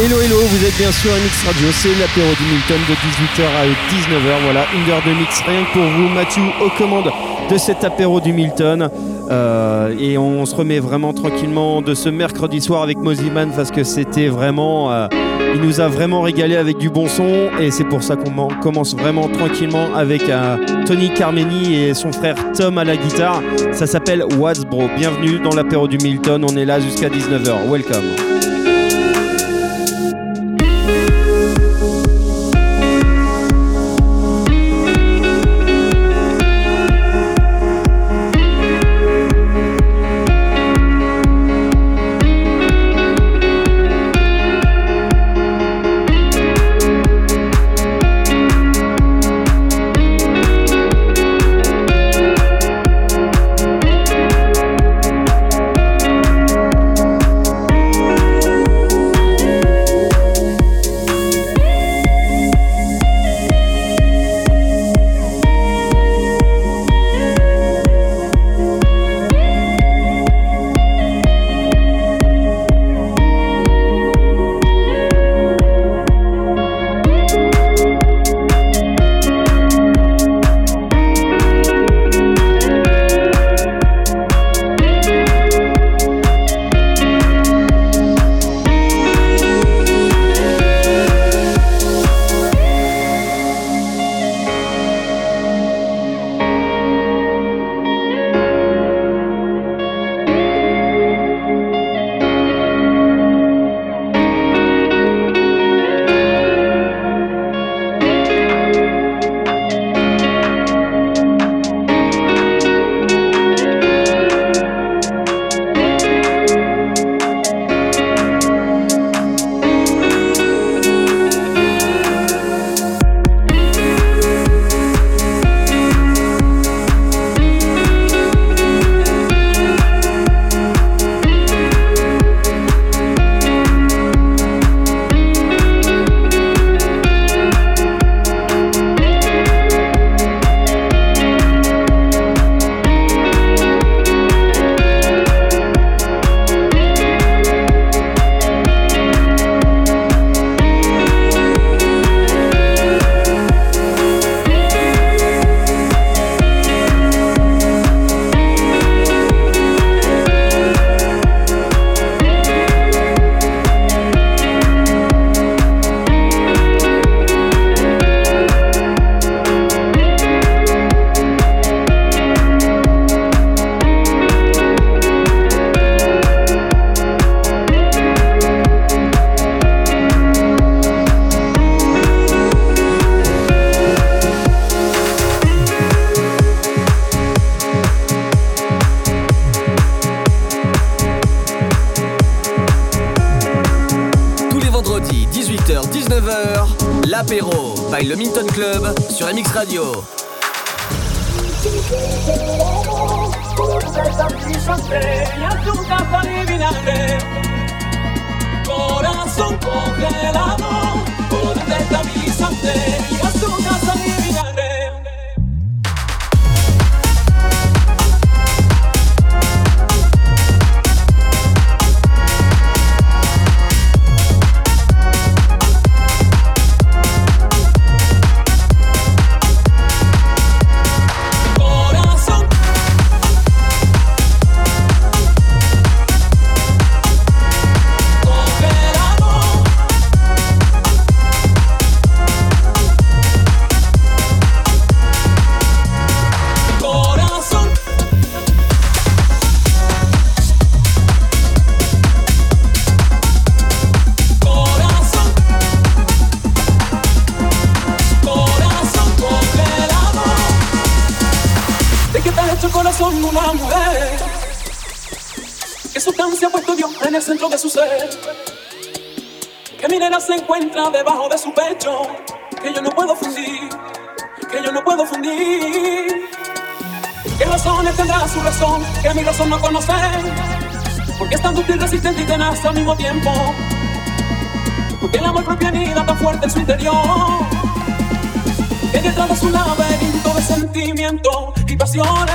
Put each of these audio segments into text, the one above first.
Hello hello, vous êtes bien sûr à Mix Radio, c'est l'apéro du Milton de 18h à 19h. Voilà, une heure de mix rien que pour vous. Mathieu aux commandes de cet apéro du Milton. Euh, et on se remet vraiment tranquillement de ce mercredi soir avec Moziman parce que c'était vraiment. Euh, il nous a vraiment régalé avec du bon son et c'est pour ça qu'on commence vraiment tranquillement avec euh, Tony Carmeni et son frère Tom à la guitare. Ça s'appelle What's Bienvenue dans l'apéro du Milton. On est là jusqu'à 19h. Welcome. L'apéro by le Minton Club sur MX Radio. Corazón congelado, un desestabilizante y azúcar. Entra debajo de su pecho, que yo no puedo fundir, que yo no puedo fundir. ¿Qué razones tendrá su razón que mi razón no conoce? Porque es tan dúctil, resistente y tenaz al mismo tiempo. Porque el amor propio anida tan fuerte en su interior. Que detrás de su laberinto de sentimientos y pasiones.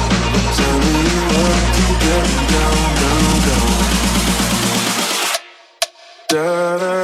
da da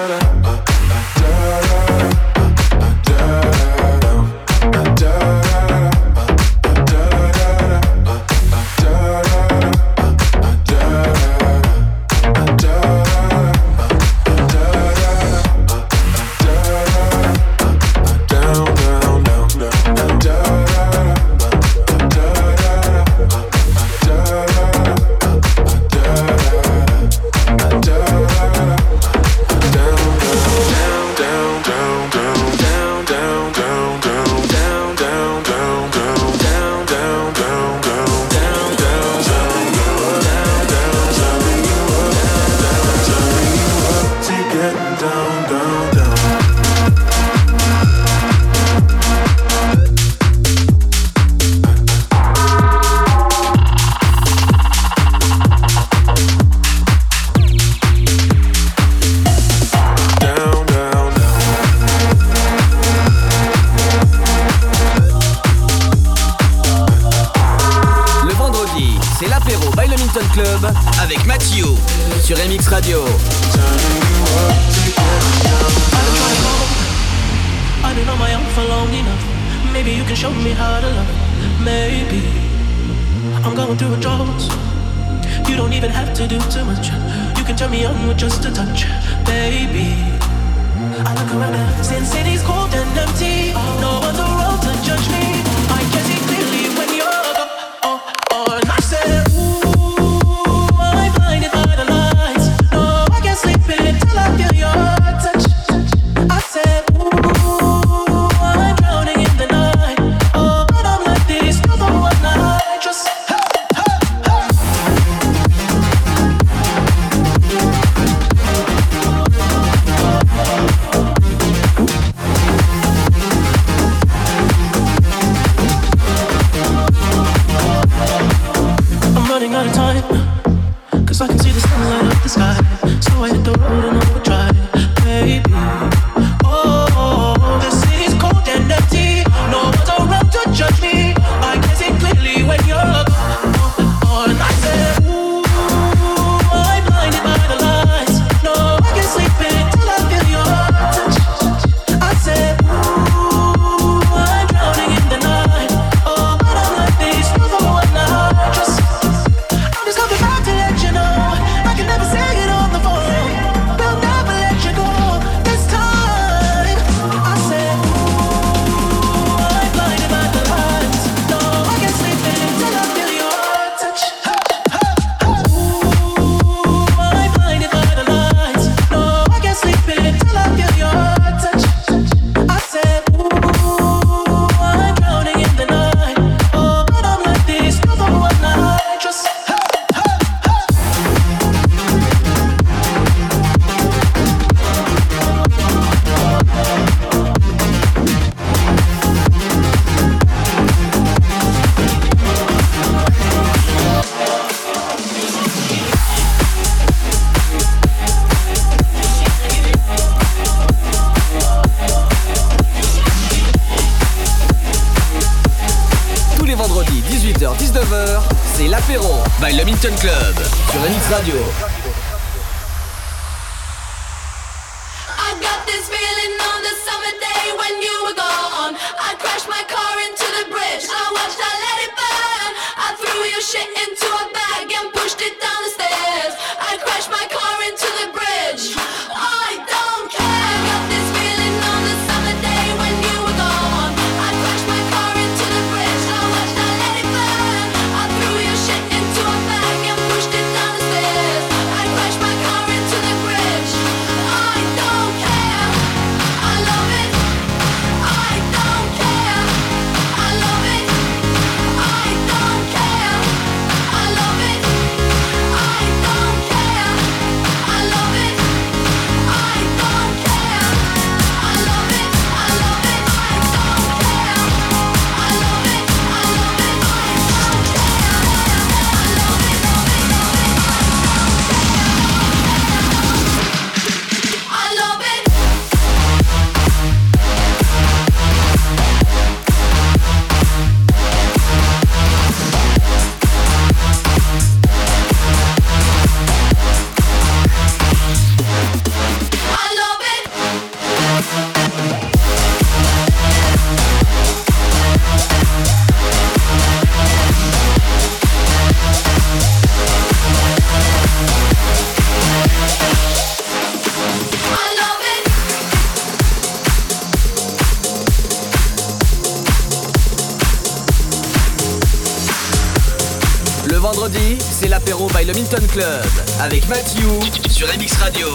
Maybe you can show me how to love. Maybe I'm going through a drought. You don't even have to do too much. You can turn me on with just a touch, baby. I look around and Sin City's cold and empty. No one's around to judge me. le Minton Club sur la Radio. by le Milton Club avec Mathieu sur MX Radio.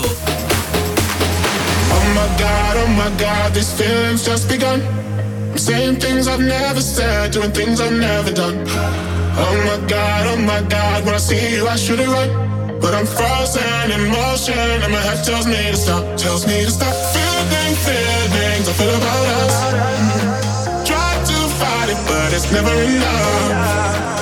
Oh my god, oh my god, this feeling's just begun. I'm saying things I've never said, doing things I've never done. Oh my god, oh my god, when I see you, I should have run. But I'm frozen in motion, and my head tells me to stop, tells me to stop. Feeling feelings, I feel about us. Try to fight it, but it's never enough.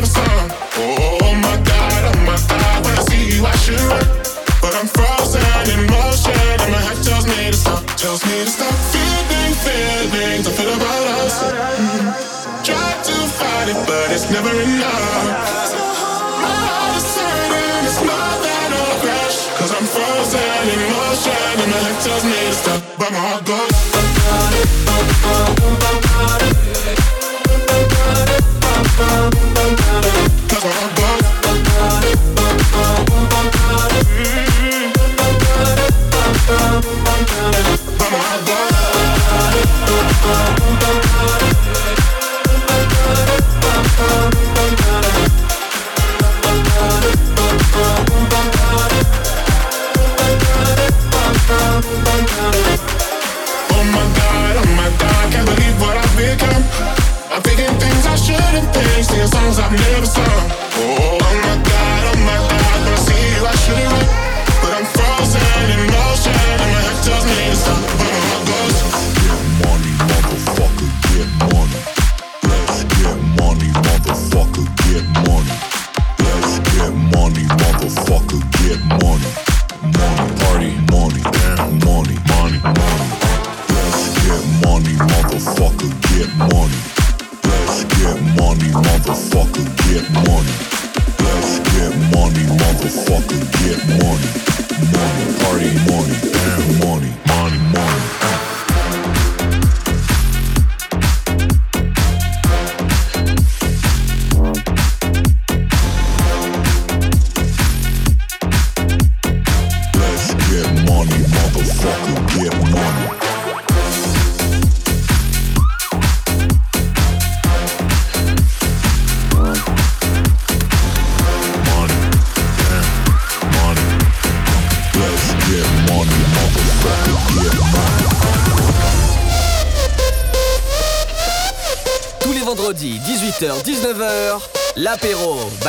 never enough. My heart is hurting. it's more than a crash. Cause I'm frozen in motion and my head tells me to stop, but my heart goes.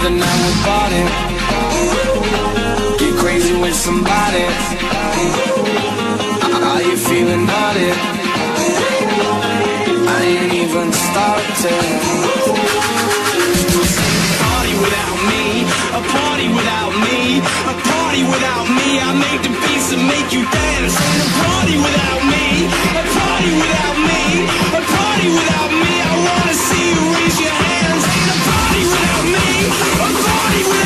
so tonight we're partying. Get crazy with somebody. Are you feeling naughty? I ain't even started. Party without me, a party without me, a party without me. I make the beats and make you dance. a party without me, a party without me, a party without me. I wanna see you raise your hands me, a body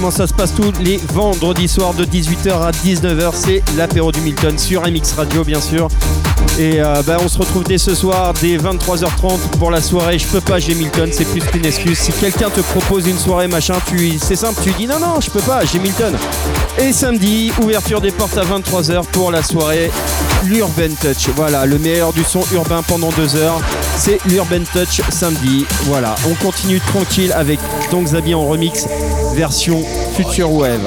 comment ça se passe tous les vendredis soirs de 18h à 19h. C'est l'apéro du Milton sur MX Radio, bien sûr. Et euh, ben, on se retrouve dès ce soir, dès 23h30 pour la soirée Je peux pas, j'ai Milton. C'est plus qu'une excuse. Si quelqu'un te propose une soirée, machin, tu, c'est simple, tu dis non, non, je peux pas, j'ai Milton. Et samedi, ouverture des portes à 23h pour la soirée l'Urban Touch. Voilà, le meilleur du son urbain pendant deux heures c'est l'Urban Touch samedi. Voilà, on continue tranquille avec Don en remix version Future Wave.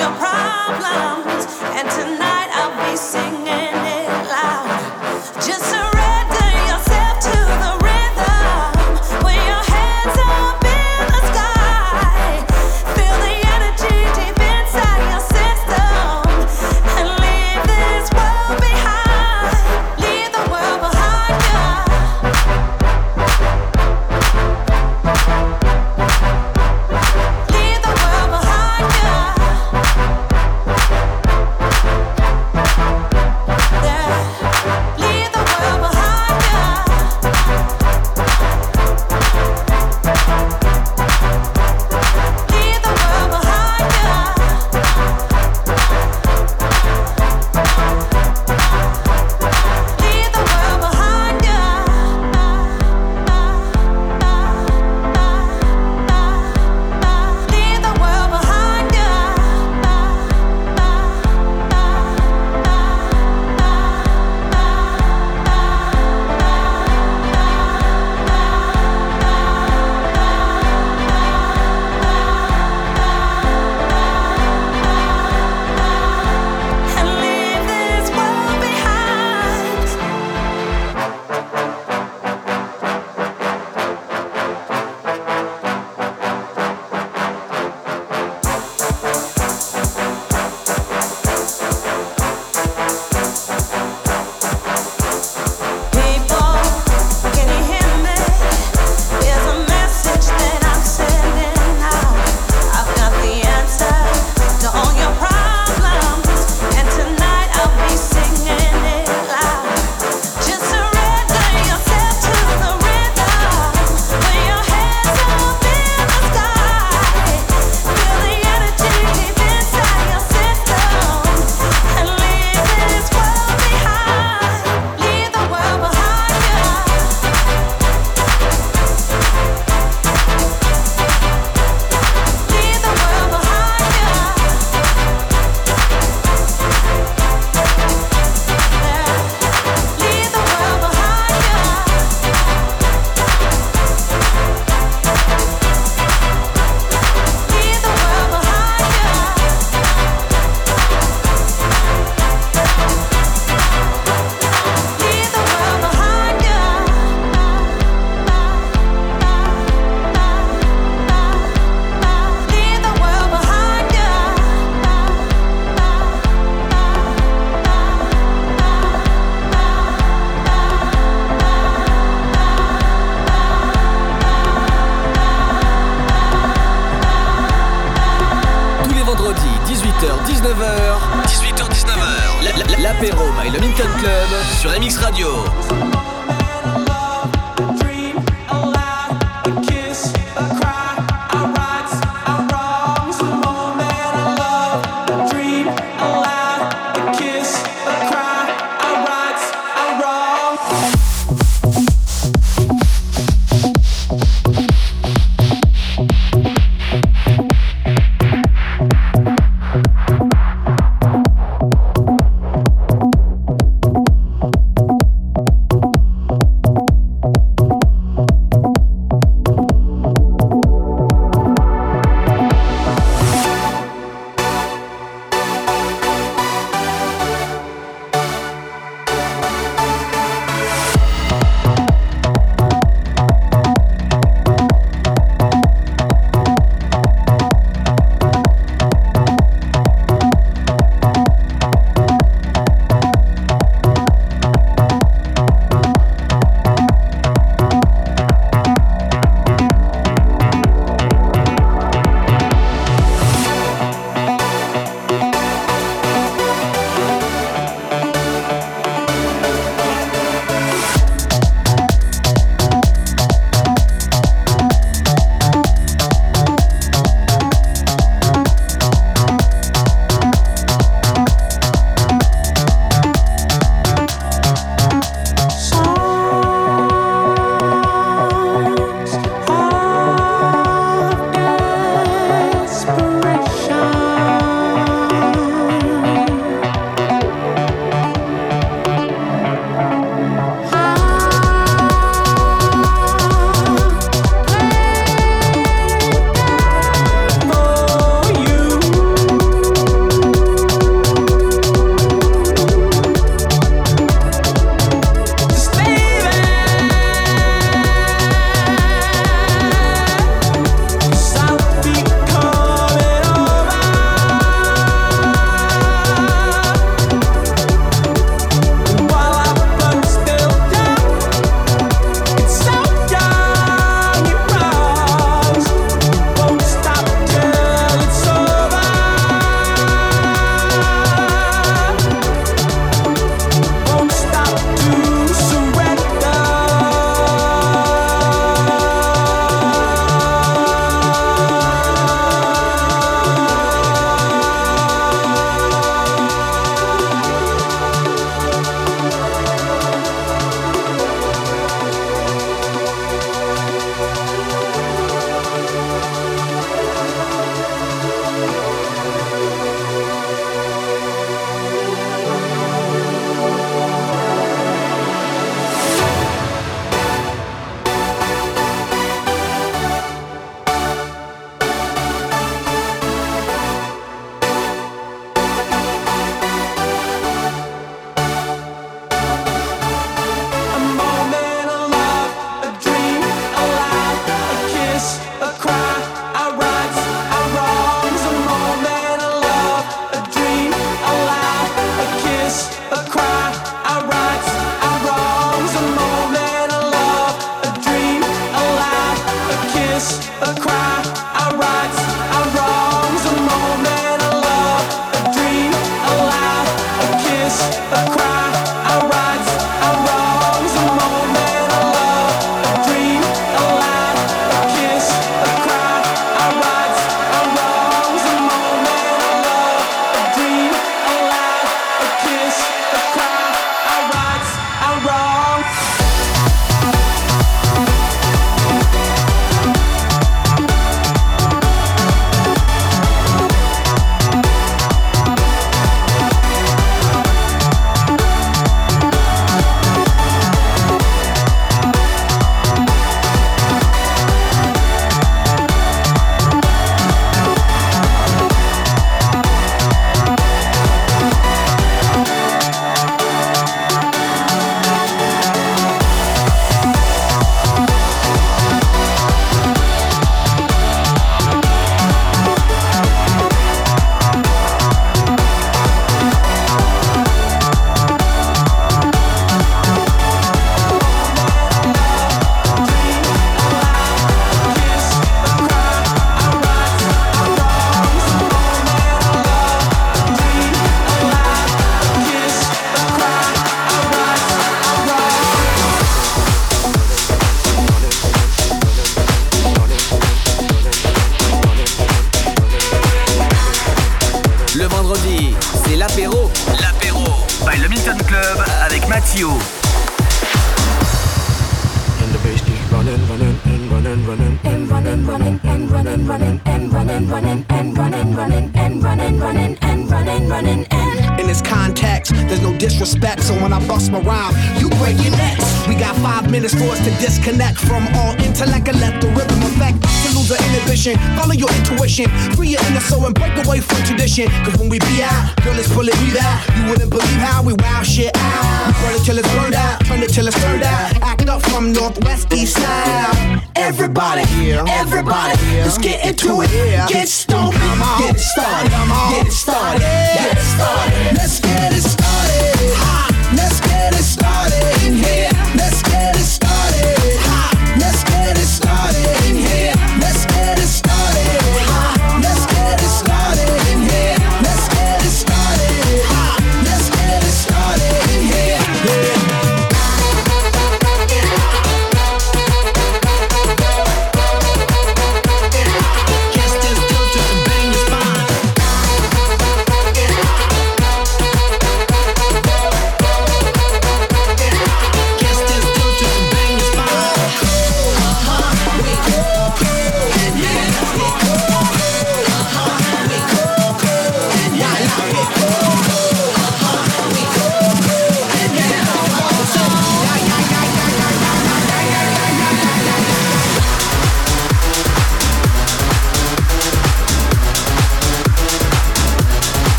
to it. Get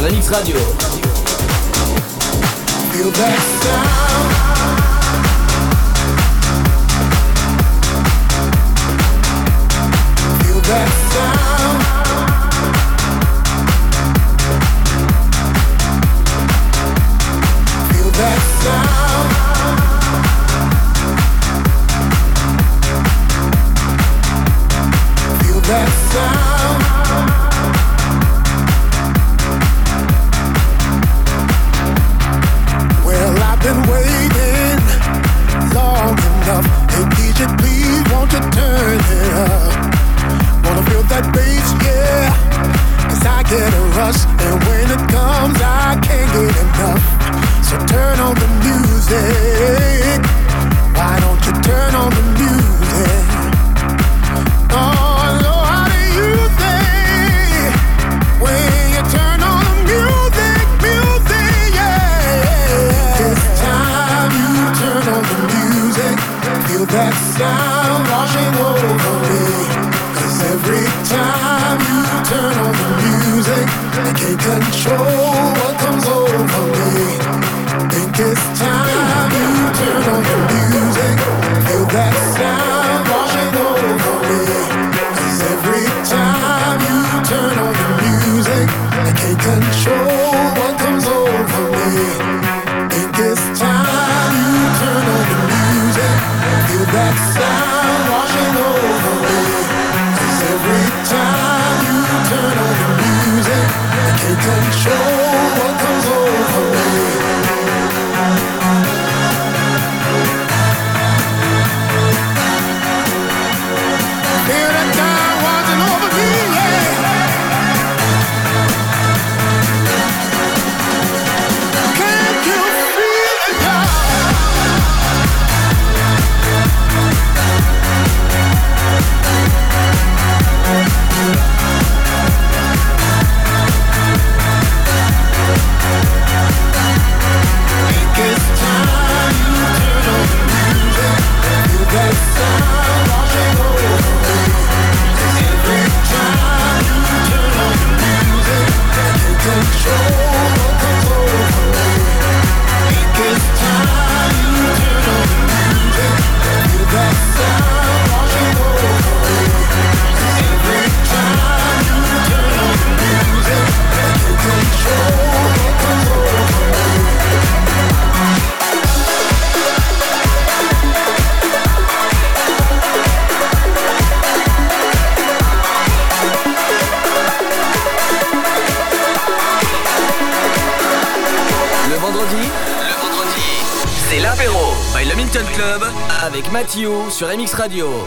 sur la Radio. Feel that sound. Feel that sound. Feel that sound. Feel that sound. been waiting long enough. Hey, DJ, please won't you turn it up? Wanna feel that bass, I get a rush, and when it comes, I can't get enough. So turn on the music. Why don't you turn on the music? Oh. down, washing over me. Cause every time you turn on the music, I can't control sur MX Radio.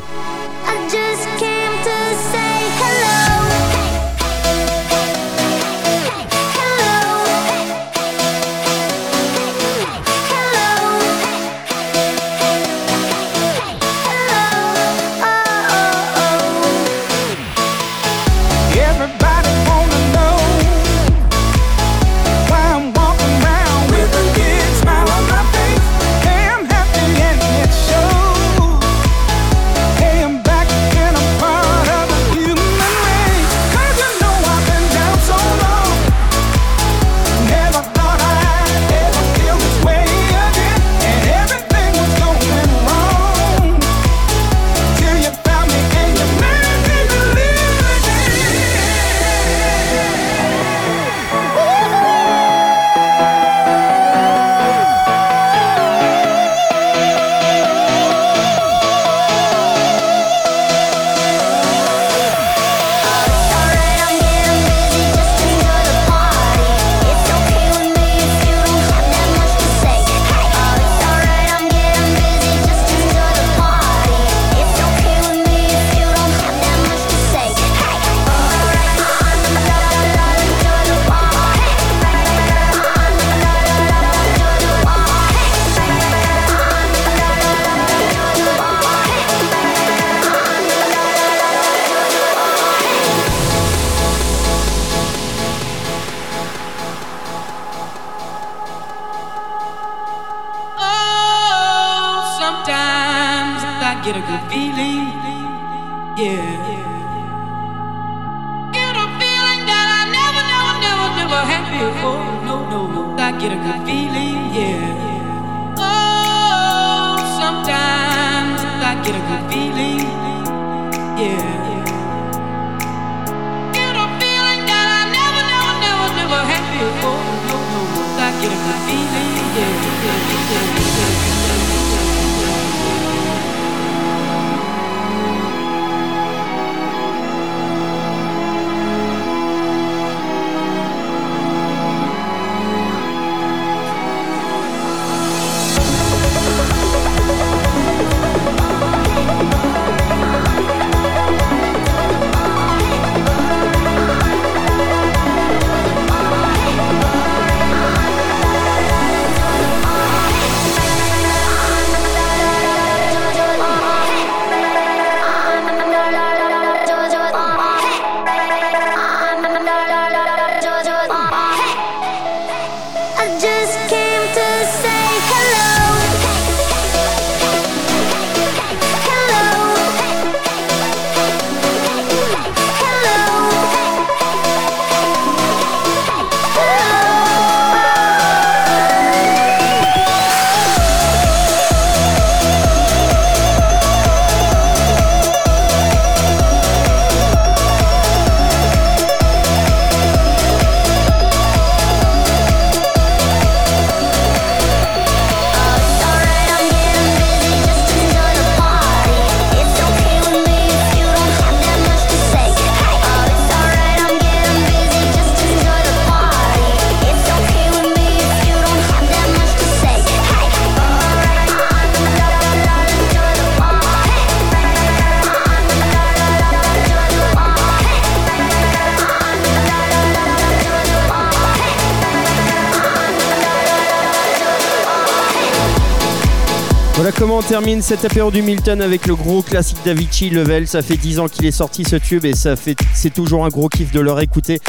termine cet apéro du Milton avec le gros classique d'Avicii, Level. Ça fait 10 ans qu'il est sorti ce tube et ça fait, c'est toujours un gros kiff de le écouter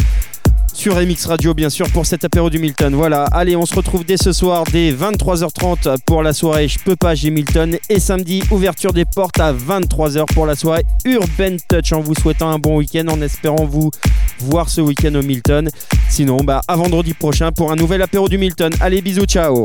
sur MX Radio bien sûr pour cet apéro du Milton. Voilà, allez, on se retrouve dès ce soir dès 23h30 pour la soirée Je peux pas j'ai Milton et samedi ouverture des portes à 23h pour la soirée Urban Touch en vous souhaitant un bon week-end en espérant vous voir ce week-end au Milton. Sinon, bah à vendredi prochain pour un nouvel apéro du Milton. Allez, bisous, ciao.